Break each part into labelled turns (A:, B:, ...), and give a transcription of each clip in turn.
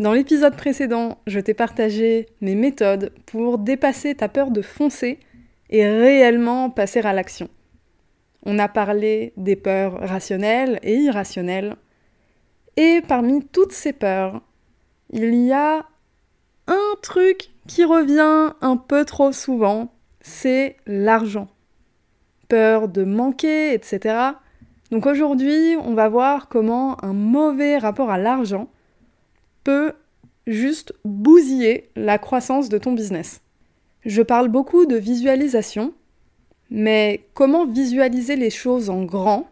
A: Dans l'épisode précédent, je t'ai partagé mes méthodes pour dépasser ta peur de foncer et réellement passer à l'action. On a parlé des peurs rationnelles et irrationnelles. Et parmi toutes ces peurs, il y a un truc qui revient un peu trop souvent, c'est l'argent. Peur de manquer, etc. Donc aujourd'hui, on va voir comment un mauvais rapport à l'argent peut juste bousiller la croissance de ton business. Je parle beaucoup de visualisation, mais comment visualiser les choses en grand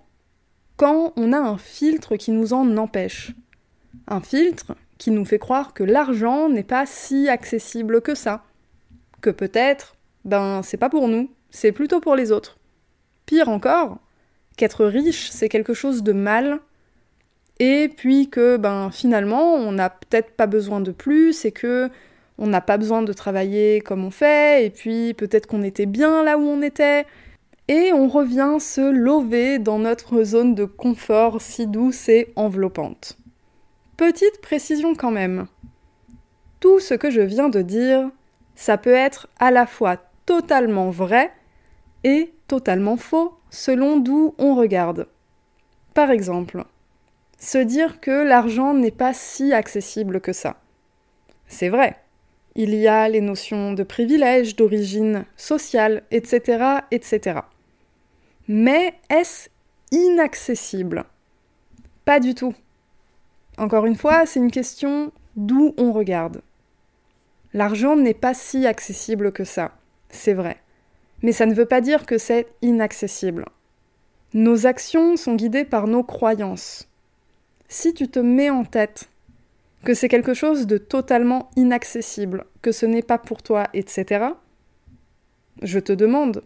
A: quand on a un filtre qui nous en empêche? Un filtre qui nous fait croire que l'argent n'est pas si accessible que ça. Que peut-être, ben c'est pas pour nous, c'est plutôt pour les autres. Pire encore, qu'être riche c'est quelque chose de mal et puis que ben finalement on n'a peut-être pas besoin de plus et que on n'a pas besoin de travailler comme on fait et puis peut-être qu'on était bien là où on était et on revient se lever dans notre zone de confort si douce et enveloppante. Petite précision quand même. Tout ce que je viens de dire, ça peut être à la fois totalement vrai et totalement faux selon d'où on regarde. Par exemple, se dire que l'argent n'est pas si accessible que ça. C'est vrai. Il y a les notions de privilège, d'origine sociale, etc., etc. Mais est-ce inaccessible? Pas du tout. Encore une fois, c'est une question d'où on regarde. L'argent n'est pas si accessible que ça, c'est vrai. Mais ça ne veut pas dire que c'est inaccessible. Nos actions sont guidées par nos croyances si tu te mets en tête que c'est quelque chose de totalement inaccessible, que ce n'est pas pour toi, etc., je te demande,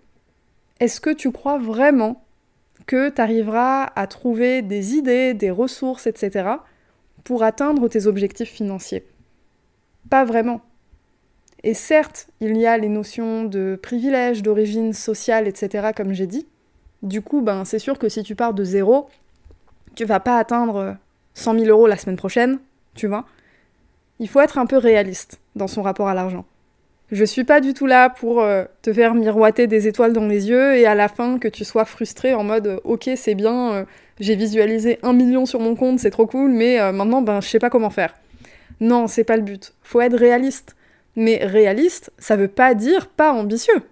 A: est-ce que tu crois vraiment que tu arriveras à trouver des idées, des ressources, etc., pour atteindre tes objectifs financiers? Pas vraiment. Et certes, il y a les notions de privilèges, d'origine sociale, etc., comme j'ai dit. Du coup, ben, c'est sûr que si tu pars de zéro, tu vas pas atteindre 100 000 euros la semaine prochaine, tu vois. Il faut être un peu réaliste dans son rapport à l'argent. Je suis pas du tout là pour euh, te faire miroiter des étoiles dans les yeux et à la fin que tu sois frustré en mode euh, ok c'est bien, euh, j'ai visualisé un million sur mon compte, c'est trop cool, mais maintenant ben je sais pas comment faire. Non, c'est pas le but. Faut être réaliste. Mais réaliste, ça veut pas dire pas ambitieux.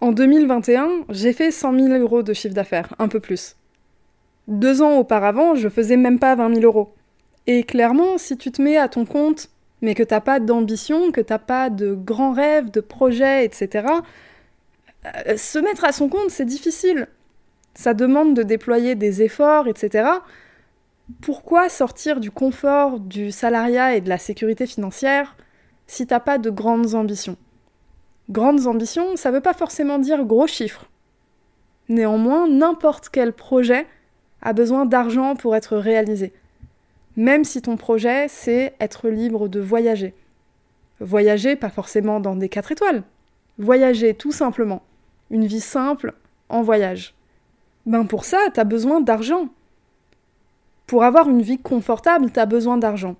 A: En 2021, j'ai fait 100 000 euros de chiffre d'affaires, un peu plus. Deux ans auparavant, je faisais même pas 20 000 euros. Et clairement, si tu te mets à ton compte, mais que t'as pas d'ambition, que t'as pas de grands rêves, de projets, etc., euh, se mettre à son compte, c'est difficile. Ça demande de déployer des efforts, etc. Pourquoi sortir du confort du salariat et de la sécurité financière si t'as pas de grandes ambitions? Grandes ambitions, ça veut pas forcément dire gros chiffres. Néanmoins, n'importe quel projet a besoin d'argent pour être réalisé. Même si ton projet, c'est être libre de voyager. Voyager, pas forcément dans des 4 étoiles. Voyager, tout simplement. Une vie simple en voyage. Ben pour ça, t'as besoin d'argent. Pour avoir une vie confortable, t'as besoin d'argent.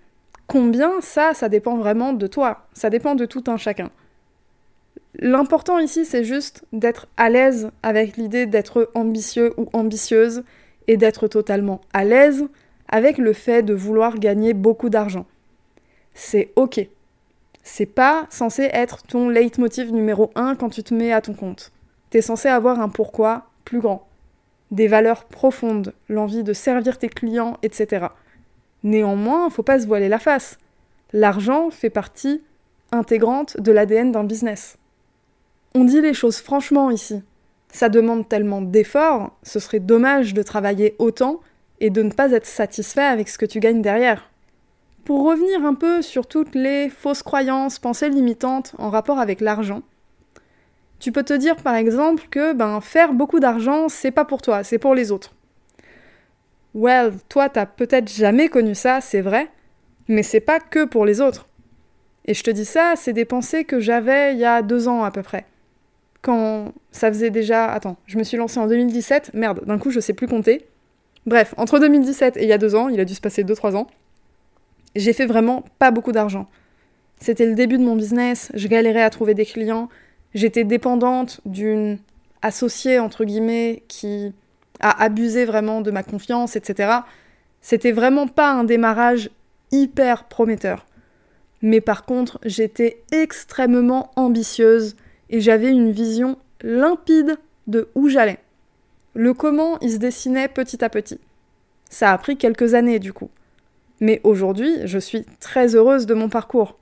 A: Combien, ça, ça dépend vraiment de toi. Ça dépend de tout un chacun. L'important ici, c'est juste d'être à l'aise avec l'idée d'être ambitieux ou ambitieuse et d'être totalement à l'aise avec le fait de vouloir gagner beaucoup d'argent. C'est ok. C'est pas censé être ton leitmotiv numéro 1 quand tu te mets à ton compte. T'es censé avoir un pourquoi plus grand, des valeurs profondes, l'envie de servir tes clients, etc. Néanmoins, faut pas se voiler la face. L'argent fait partie intégrante de l'ADN d'un business. On dit les choses franchement ici. Ça demande tellement d'efforts, ce serait dommage de travailler autant et de ne pas être satisfait avec ce que tu gagnes derrière. Pour revenir un peu sur toutes les fausses croyances, pensées limitantes en rapport avec l'argent, tu peux te dire par exemple que ben, faire beaucoup d'argent, c'est pas pour toi, c'est pour les autres. Well, toi, t'as peut-être jamais connu ça, c'est vrai, mais c'est pas que pour les autres. Et je te dis ça, c'est des pensées que j'avais il y a deux ans à peu près. Quand ça faisait déjà. Attends, je me suis lancée en 2017, merde, d'un coup je sais plus compter. Bref, entre 2017 et il y a deux ans, il a dû se passer deux, trois ans, j'ai fait vraiment pas beaucoup d'argent. C'était le début de mon business, je galérais à trouver des clients, j'étais dépendante d'une associée, entre guillemets, qui a abusé vraiment de ma confiance, etc. C'était vraiment pas un démarrage hyper prometteur. Mais par contre, j'étais extrêmement ambitieuse et j'avais une vision limpide de où j'allais. Le comment, il se dessinait petit à petit. Ça a pris quelques années du coup. Mais aujourd'hui, je suis très heureuse de mon parcours.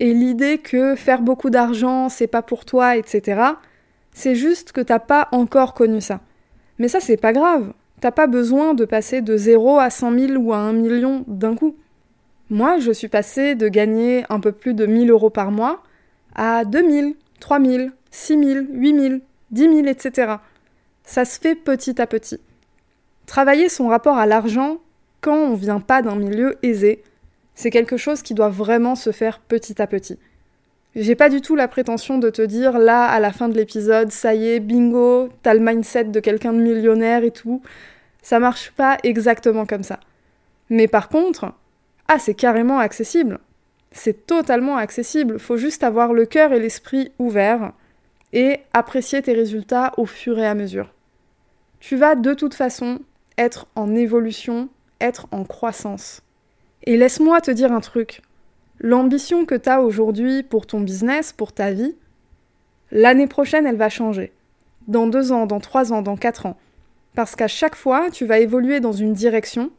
A: Et l'idée que faire beaucoup d'argent, c'est pas pour toi, etc., c'est juste que t'as pas encore connu ça. Mais ça, c'est pas grave. T'as pas besoin de passer de 0 à 100 000 ou à 1 million d'un coup. Moi, je suis passée de gagner un peu plus de 1000 euros par mois à 2000, 3000, 6000, 8000, 10 000, etc. Ça se fait petit à petit. Travailler son rapport à l'argent, quand on vient pas d'un milieu aisé, c'est quelque chose qui doit vraiment se faire petit à petit. J'ai pas du tout la prétention de te dire là, à la fin de l'épisode, ça y est, bingo, t'as le mindset de quelqu'un de millionnaire et tout. Ça marche pas exactement comme ça. Mais par contre, ah, c'est carrément accessible. C'est totalement accessible. Faut juste avoir le cœur et l'esprit ouverts et apprécier tes résultats au fur et à mesure. Tu vas de toute façon être en évolution être en croissance. Et laisse-moi te dire un truc. L'ambition que tu as aujourd'hui pour ton business, pour ta vie, l'année prochaine, elle va changer. Dans deux ans, dans trois ans, dans quatre ans. Parce qu'à chaque fois, tu vas évoluer dans une direction.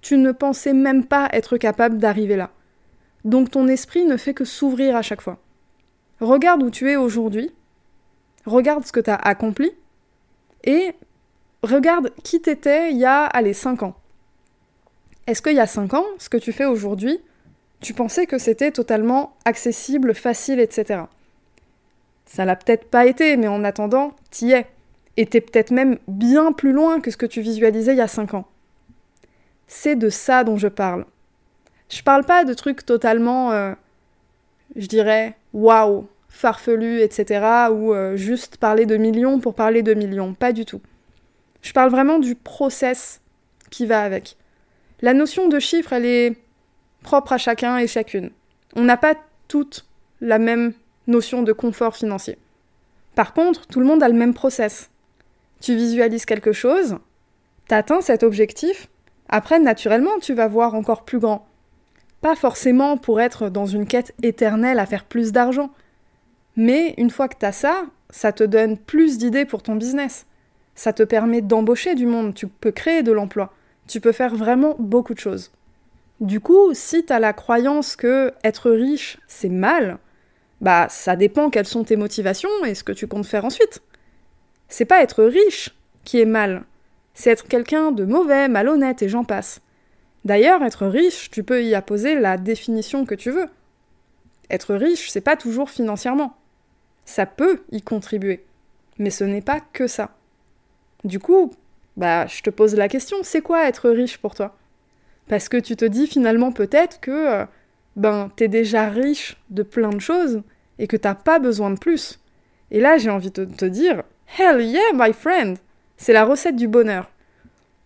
A: Tu ne pensais même pas être capable d'arriver là. Donc ton esprit ne fait que s'ouvrir à chaque fois. Regarde où tu es aujourd'hui. Regarde ce que tu as accompli. Et regarde qui t'étais il y a, allez, cinq ans. Est-ce qu'il y a 5 ans, ce que tu fais aujourd'hui, tu pensais que c'était totalement accessible, facile, etc. Ça l'a peut-être pas été, mais en attendant, t'y es. Et t'es peut-être même bien plus loin que ce que tu visualisais il y a 5 ans. C'est de ça dont je parle. Je parle pas de trucs totalement, euh, je dirais, waouh, farfelu, etc. ou euh, juste parler de millions pour parler de millions. Pas du tout. Je parle vraiment du process qui va avec. La notion de chiffre, elle est propre à chacun et chacune. On n'a pas toute la même notion de confort financier. Par contre, tout le monde a le même process. Tu visualises quelque chose, t'atteins cet objectif, après naturellement tu vas voir encore plus grand. Forcément pour être dans une quête éternelle à faire plus d'argent, mais une fois que t'as ça, ça te donne plus d'idées pour ton business. Ça te permet d'embaucher du monde, tu peux créer de l'emploi. Tu peux faire vraiment beaucoup de choses. Du coup, si tu as la croyance que être riche, c'est mal, bah ça dépend quelles sont tes motivations et ce que tu comptes faire ensuite. C'est pas être riche qui est mal, c'est être quelqu'un de mauvais, malhonnête et j'en passe. D'ailleurs, être riche, tu peux y apposer la définition que tu veux. Être riche, c'est pas toujours financièrement. Ça peut y contribuer, mais ce n'est pas que ça. Du coup, bah, je te pose la question, c'est quoi être riche pour toi? Parce que tu te dis finalement peut-être que euh, ben t'es déjà riche de plein de choses et que t'as pas besoin de plus. Et là, j'ai envie de te dire, hell yeah, my friend, c'est la recette du bonheur.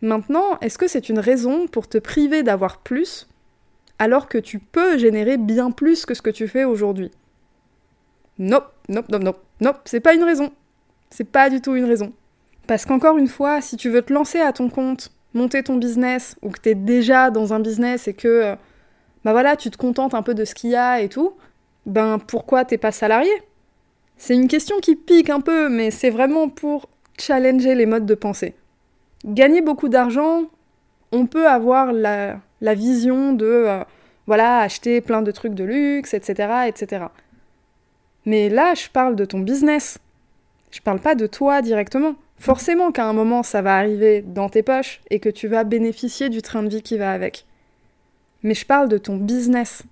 A: Maintenant, est-ce que c'est une raison pour te priver d'avoir plus alors que tu peux générer bien plus que ce que tu fais aujourd'hui? Non, non, non, non, non, c'est pas une raison. C'est pas du tout une raison. Parce qu'encore une fois, si tu veux te lancer à ton compte, monter ton business, ou que tu es déjà dans un business et que euh, bah voilà, tu te contentes un peu de ce qu'il y a et tout, ben pourquoi t'es pas salarié? C'est une question qui pique un peu, mais c'est vraiment pour challenger les modes de pensée. Gagner beaucoup d'argent, on peut avoir la, vision de euh, voilà, acheter plein de trucs de luxe, etc., etc. Mais là, je parle de ton business. Je parle pas de toi directement. Forcément qu'à un moment, ça va arriver dans tes poches et que tu vas bénéficier du train de vie qui va avec. mais je parle de ton business.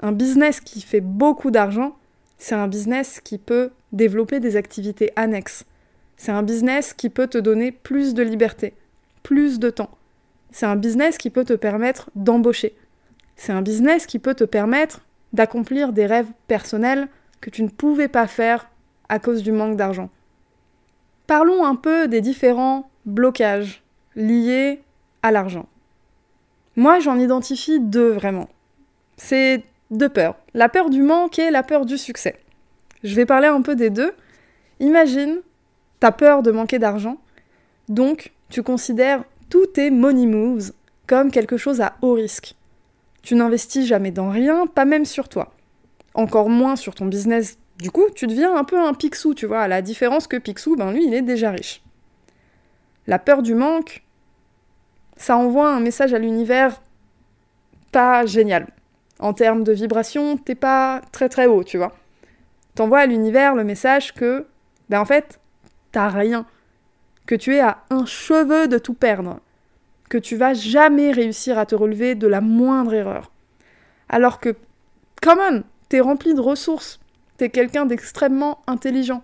A: Un business qui fait beaucoup d'argent, c'est un business qui peut développer des activités annexes. C'est un business qui peut te donner plus de liberté, plus de temps. C'est un business qui peut te permettre d'embaucher. C'est un business qui peut te permettre d'accomplir des rêves personnels que tu ne pouvais pas faire à cause du manque d'argent. Parlons un peu des différents blocages liés à l'argent. Moi, j'en identifie deux vraiment. C'est deux peurs. La peur du manque et la peur du succès. Je vais parler un peu des deux. Imagine, t'as peur de manquer d'argent, donc tu considères tous tes money moves comme quelque chose à haut risque. Tu n'investis jamais dans rien, pas même sur toi. Encore moins sur ton business. Du coup, tu deviens un peu un Picsou, tu vois, à la différence que Picsou, ben lui, il est déjà riche. La peur du manque, ça envoie un message à l'univers pas génial. En termes de vibration, t'es pas très très haut, tu vois. T'envoies à l'univers le message que, ben en fait, t'as rien. Que tu es à un cheveu de tout perdre que tu vas jamais réussir à te relever de la moindre erreur. Alors que, come on, t'es rempli de ressources, t'es quelqu'un d'extrêmement intelligent.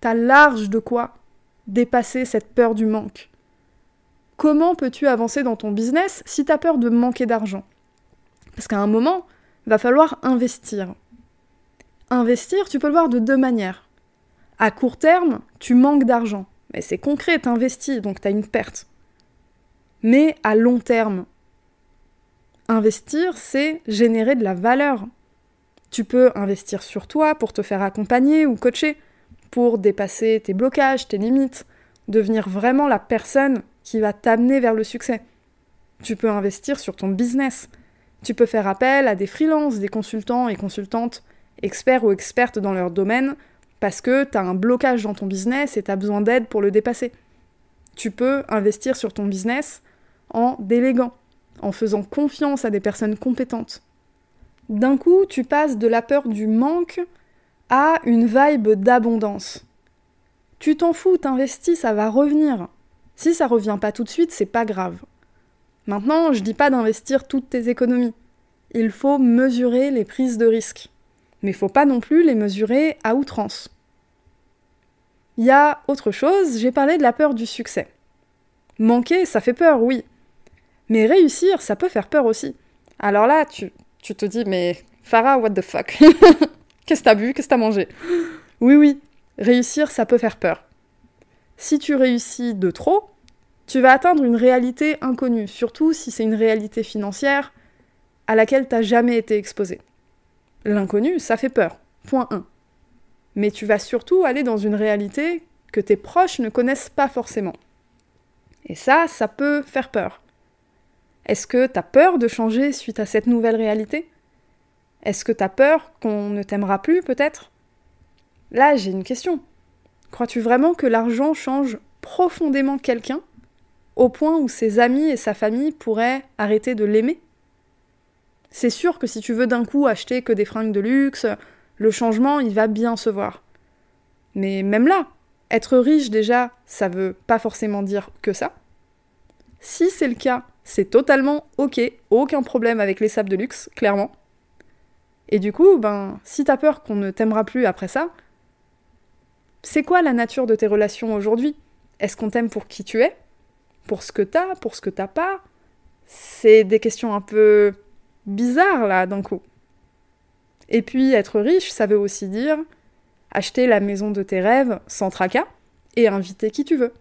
A: T'as large de quoi dépasser cette peur du manque. Comment peux-tu avancer dans ton business si t'as peur de manquer d'argent? Parce qu'à un moment, va falloir investir. Investir, tu peux le voir de deux manières. À court terme, tu manques d'argent. Mais c'est concret, t'investis, donc t'as une perte mais à long terme. Investir, c'est générer de la valeur. Tu peux investir sur toi pour te faire accompagner ou coacher, pour dépasser tes blocages, tes limites, devenir vraiment la personne qui va t'amener vers le succès. Tu peux investir sur ton business. Tu peux faire appel à des freelances, des consultants et consultantes, experts ou expertes dans leur domaine, parce que tu as un blocage dans ton business et tu as besoin d'aide pour le dépasser. Tu peux investir sur ton business en déléguant, en faisant confiance à des personnes compétentes. D'un coup, tu passes de la peur du manque à une vibe d'abondance. Tu t'en fous, t'investis, ça va revenir. Si ça revient pas tout de suite, c'est pas grave. Maintenant, je dis pas d'investir toutes tes économies. Il faut mesurer les prises de risque. Mais faut pas non plus les mesurer à outrance. Il y a autre chose, j'ai parlé de la peur du succès. Manquer, ça fait peur, oui. Mais réussir, ça peut faire peur aussi. Alors là, tu, tu te dis, mais Farah, what the fuck? Qu'est-ce que t'as bu? Qu'est-ce que t'as mangé? Oui, oui, réussir, ça peut faire peur. Si tu réussis de trop, tu vas atteindre une réalité inconnue, surtout si c'est une réalité financière à laquelle t'as jamais été exposé. L'inconnu, ça fait peur. Point 1. Mais tu vas surtout aller dans une réalité que tes proches ne connaissent pas forcément. Et ça, ça peut faire peur. Est-ce que tu as peur de changer suite à cette nouvelle réalité? Est-ce que tu as peur qu'on ne t'aimera plus peut-être? Là, j'ai une question. Crois-tu vraiment que l'argent change profondément quelqu'un au point où ses amis et sa famille pourraient arrêter de l'aimer? C'est sûr que si tu veux d'un coup acheter que des fringues de luxe, le changement, il va bien se voir. Mais même là, être riche déjà, ça veut pas forcément dire que ça. Si c'est le cas, c'est totalement ok, aucun problème avec les sables de luxe, clairement. Et du coup, ben, si t'as peur qu'on ne t'aimera plus après ça, c'est quoi la nature de tes relations aujourd'hui? Est-ce qu'on t'aime pour qui tu es? Pour ce que t'as Pour ce que t'as pas? C'est des questions un peu bizarres là d'un coup. Et puis être riche, ça veut aussi dire acheter la maison de tes rêves sans tracas et inviter qui tu veux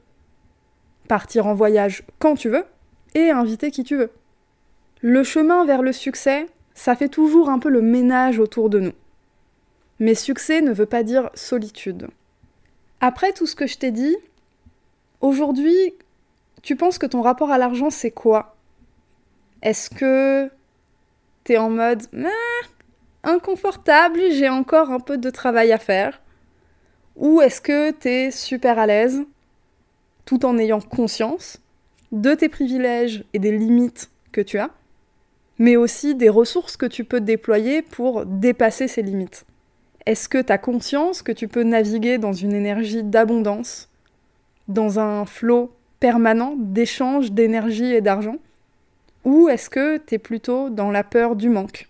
A: partir en voyage quand tu veux et inviter qui tu veux. Le chemin vers le succès, ça fait toujours un peu le ménage autour de nous. Mais succès ne veut pas dire solitude. Après tout ce que je t'ai dit, aujourd'hui, tu penses que ton rapport à l'argent, c'est quoi? Est-ce que en mode inconfortable, j'ai encore un peu de travail à faire Ou est-ce que t'es super à l'aise tout en ayant conscience de tes privilèges et des limites que tu as, mais aussi des ressources que tu peux déployer pour dépasser ces limites? Est-ce que tu as conscience que tu peux naviguer dans une énergie d'abondance, dans un flot permanent d'échange d'énergie et d'argent Ou est-ce que tu es plutôt dans la peur du manque?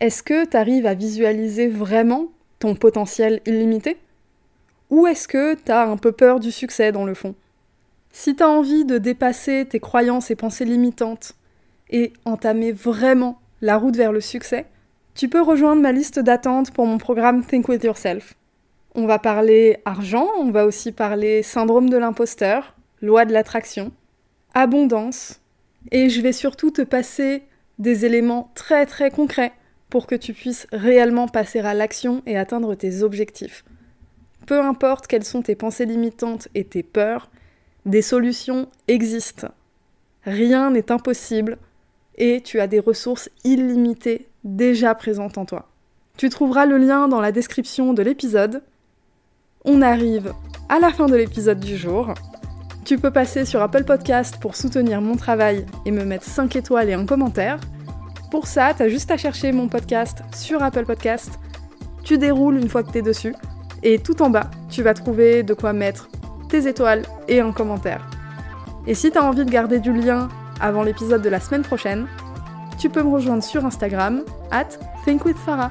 A: Est-ce que tu arrives à visualiser vraiment ton potentiel illimité? Ou est-ce que tu as un peu peur du succès dans le fond? Si tu as envie de dépasser tes croyances et pensées limitantes et entamer vraiment la route vers le succès, tu peux rejoindre ma liste d'attente pour mon programme Think With Yourself. On va parler argent, on va aussi parler syndrome de l'imposteur, loi de l'attraction, abondance, et je vais surtout te passer des éléments très très concrets pour que tu puisses réellement passer à l'action et atteindre tes objectifs. Peu importe quelles sont tes pensées limitantes et tes peurs, des solutions existent. Rien n'est impossible et tu as des ressources illimitées déjà présentes en toi. Tu trouveras le lien dans la description de l'épisode. On arrive à la fin de l'épisode du jour. Tu peux passer sur Apple Podcast pour soutenir mon travail et me mettre 5 étoiles et un commentaire. Pour ça, t'as juste à chercher mon podcast sur Apple Podcast. Tu déroules une fois que t'es dessus. Et tout en bas, tu vas trouver de quoi mettre tes étoiles et un commentaire. Et si t'as envie de garder du lien avant l'épisode de la semaine prochaine, tu peux me rejoindre sur Instagram, at thinkwithfarah.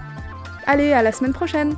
A: Allez, à la semaine prochaine